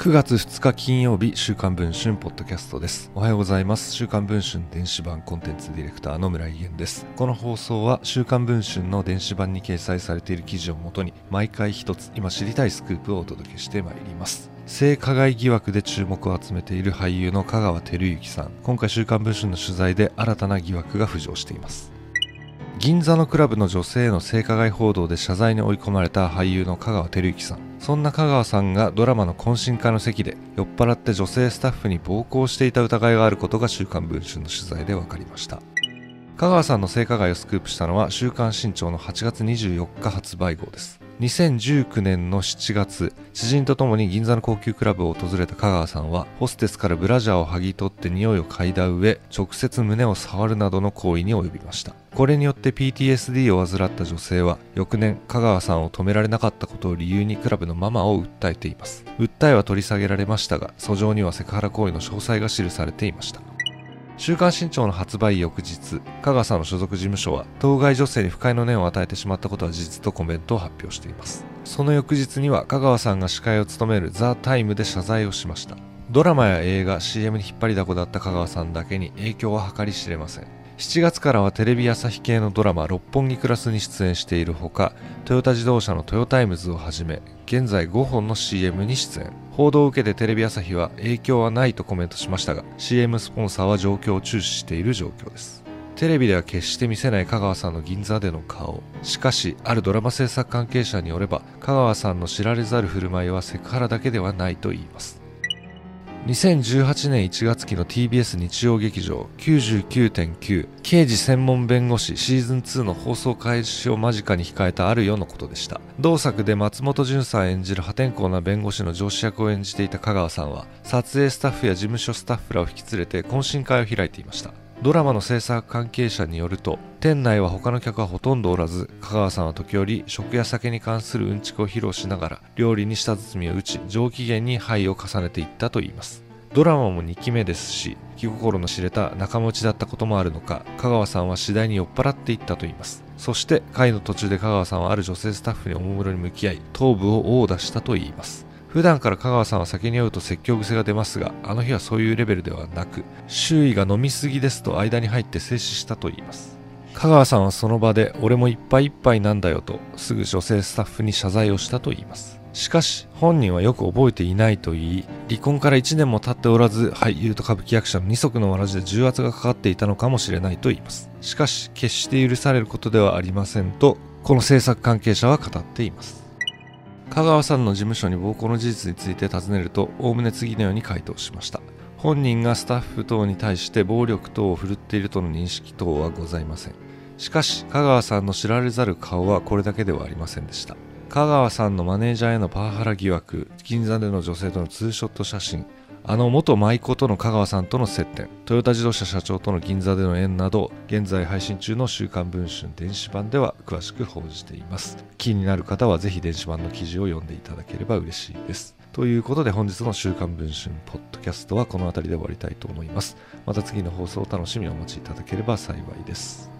9月2日金曜日週刊文春ポッドキャストです。おはようございます。週刊文春電子版コンテンツディレクターの村井源です。この放送は週刊文春の電子版に掲載されている記事をもとに毎回一つ今知りたいスクープをお届けしてまいります。性加害疑惑で注目を集めている俳優の香川照之さん。今回週刊文春の取材で新たな疑惑が浮上しています。銀座のクラブの女性への性加害報道で謝罪に追い込まれた俳優の香川照之さん。そんな香川さんがドラマの懇親会の席で酔っ払って女性スタッフに暴行していた疑いがあることが週刊文春の取材で分かりました。香川さんの性加害をスクープしたのは週刊新潮の8月24日発売号です。2019年の7月知人と共に銀座の高級クラブを訪れた香川さんはホステスからブラジャーを剥ぎ取って匂いを嗅いだ上直接胸を触るなどの行為に及びました。これによって PTSD を患った女性は翌年香川さんを止められなかったことを理由にクラブのママを訴えています。訴えは取り下げられましたが訴状にはセクハラ行為の詳細が記されていました。週刊新潮の発売翌日、香川さんの所属事務所は、当該女性に不快の念を与えてしまったことは事実とコメントを発表しています。その翌日には、香川さんが司会を務める THE TIME で謝罪をしました。ドラマや映画、CM に引っ張りだこだった香川さんだけに影響は計り知れません。7月からはテレビ朝日系のドラマ「六本木クラス」に出演しているほかトヨタ自動車のトヨタイムズをはじめ現在5本の CM に出演。報道を受けてテレビ朝日は影響はないとコメントしましたが CM スポンサーは状況を注視している状況です。テレビでは決して見せない香川さんの銀座での顔。しかしあるドラマ制作関係者によれば香川さんの知られざる振る舞いはセクハラだけではないと言います。2018年1月期の TBS 日曜劇場99.9刑事専門弁護士シーズン2の放送開始を間近に控えたある夜のことでした。同作で松本潤さん演じる破天荒な弁護士の上司役を演じていた香川さんは撮影スタッフや事務所スタッフらを引き連れて懇親会を開いていました。ドラマの制作関係者によると店内は他の客はほとんどおらず香川さんは時折食や酒に関するうんちくを披露しながら料理に舌包みを打ち上機嫌に灰を重ねていったといいます。ドラマも2期目ですし気心の知れた仲間内だったこともあるのか香川さんは次第に酔っ払っていったといいます。そして会の途中で香川さんはある女性スタッフにおもむろに向き合い頭部を殴打したといいます。普段から香川さんは酒に酔うと説教癖が出ますがあの日はそういうレベルではなく周囲が飲みすぎですと間に入って静止したといいます。香川さんはその場で俺もいっぱいいっぱいなんだよとすぐ女性スタッフに謝罪をしたといいます。しかし本人はよく覚えていないと言い離婚から1年も経っておらず俳優と歌舞伎役者の二足のわらじで重圧がかかっていたのかもしれないと言います。しかし決して許されることではありませんとこの制作関係者は語っています。香川さんの事務所に暴行の事実について尋ねるとおおむね次のように回答しました。本人がスタッフ等に対して暴力等を振るっているとの認識等はございません。しかし香川さんの知られざる顔はこれだけではありませんでした。香川さんのマネージャーへのパワハラ疑惑銀座での女性とのツーショット写真あの元舞妓との香川さんとの接点トヨタ自動車社長との銀座での縁など現在配信中の「週刊文春」電子版では詳しく報じています。気になる方はぜひ電子版の記事を読んでいただければ嬉しいです。ということで本日の「週刊文春」ポッドキャストはこの辺りで終わりたいと思います。また次の放送を楽しみにお待ちいただければ幸いです。